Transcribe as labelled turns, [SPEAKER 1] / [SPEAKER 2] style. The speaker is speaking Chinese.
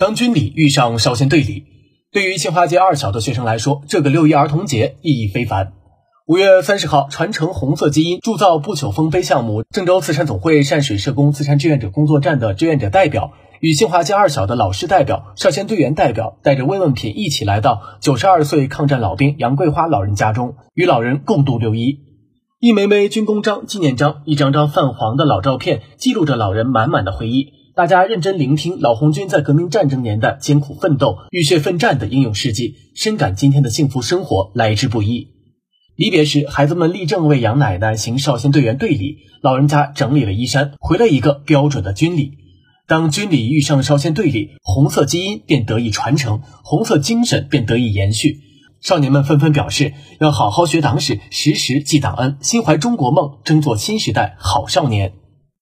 [SPEAKER 1] 当军礼遇上少先队礼，对于清华街二小的学生来说，这个六一儿童节意义非凡。五月三十号，传承红色基因、铸造不朽丰碑项目郑州慈善总会善水社工慈善志愿者工作站的志愿者代表与清华街二小的老师代表、少先队员代表，带着慰问品一起来到九十二岁抗战老兵杨桂花老人家中，与老人共度六一。一枚枚军功章、纪念章，一张张泛黄的老照片，记录着老人满满的回忆。大家认真聆听老红军在革命战争年代艰苦奋斗、浴血奋战的英勇事迹，深感今天的幸福生活来之不易。离别时，孩子们立正为杨奶奶行少先队员队礼，老人家整理了衣衫，回了一个标准的军礼。当军礼遇上少先队礼，红色基因便得以传承，红色精神便得以延续。少年们纷纷表示，要好好学党史，时时记党恩，心怀中国梦，争做新时代好少年。